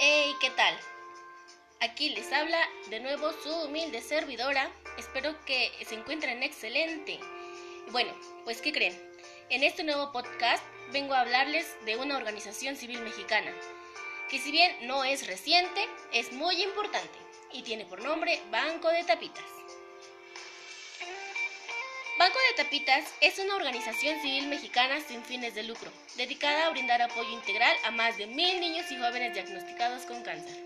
Hey, ¿qué tal? Aquí les habla de nuevo su humilde servidora. Espero que se encuentren excelente. Bueno, pues ¿qué creen? En este nuevo podcast vengo a hablarles de una organización civil mexicana, que si bien no es reciente, es muy importante y tiene por nombre Banco de Tapitas. Banco de Tapitas es una organización civil mexicana sin fines de lucro, dedicada a brindar apoyo integral a más de mil niños y jóvenes diagnosticados con cáncer.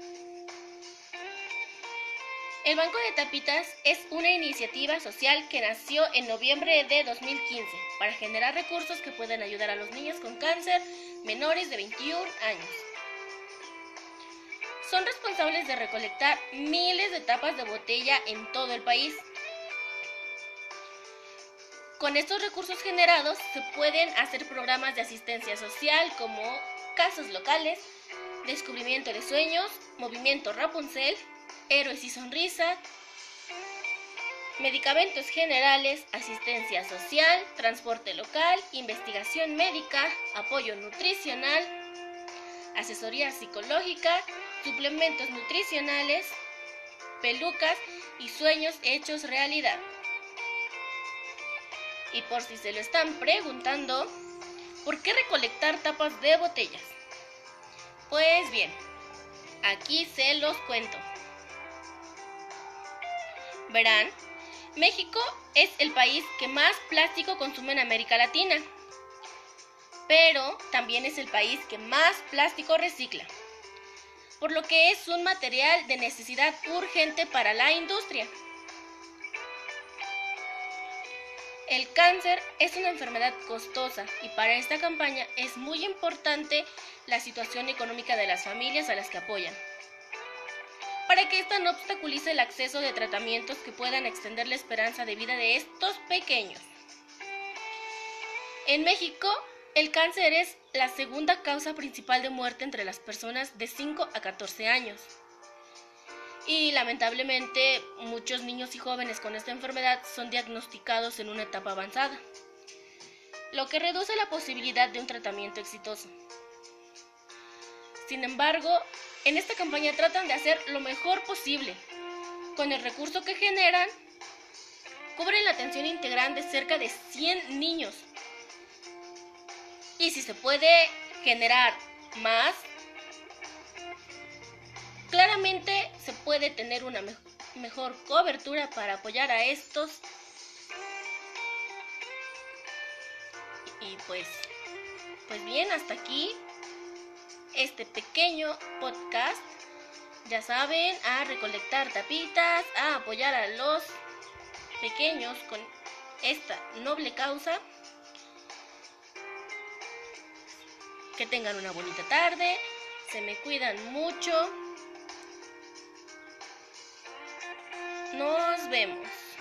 El Banco de Tapitas es una iniciativa social que nació en noviembre de 2015 para generar recursos que puedan ayudar a los niños con cáncer menores de 21 años. Son responsables de recolectar miles de tapas de botella en todo el país con estos recursos generados se pueden hacer programas de asistencia social como casas locales, descubrimiento de sueños, movimiento Rapunzel, héroes y sonrisa, medicamentos generales, asistencia social, transporte local, investigación médica, apoyo nutricional, asesoría psicológica, suplementos nutricionales, pelucas y sueños hechos realidad. Y por si se lo están preguntando, ¿por qué recolectar tapas de botellas? Pues bien, aquí se los cuento. Verán, México es el país que más plástico consume en América Latina, pero también es el país que más plástico recicla, por lo que es un material de necesidad urgente para la industria. El cáncer es una enfermedad costosa y para esta campaña es muy importante la situación económica de las familias a las que apoyan, para que ésta no obstaculice el acceso de tratamientos que puedan extender la esperanza de vida de estos pequeños. En México, el cáncer es la segunda causa principal de muerte entre las personas de 5 a 14 años y lamentablemente muchos niños y jóvenes con esta enfermedad son diagnosticados en una etapa avanzada, lo que reduce la posibilidad de un tratamiento exitoso. Sin embargo, en esta campaña tratan de hacer lo mejor posible. Con el recurso que generan, cubren la atención integral de cerca de 100 niños. Y si se puede generar más, claramente se puede tener una mejor cobertura para apoyar a estos. Y pues, pues bien, hasta aquí este pequeño podcast. Ya saben, a recolectar tapitas, a apoyar a los pequeños con esta noble causa. Que tengan una bonita tarde, se me cuidan mucho. Nos vemos.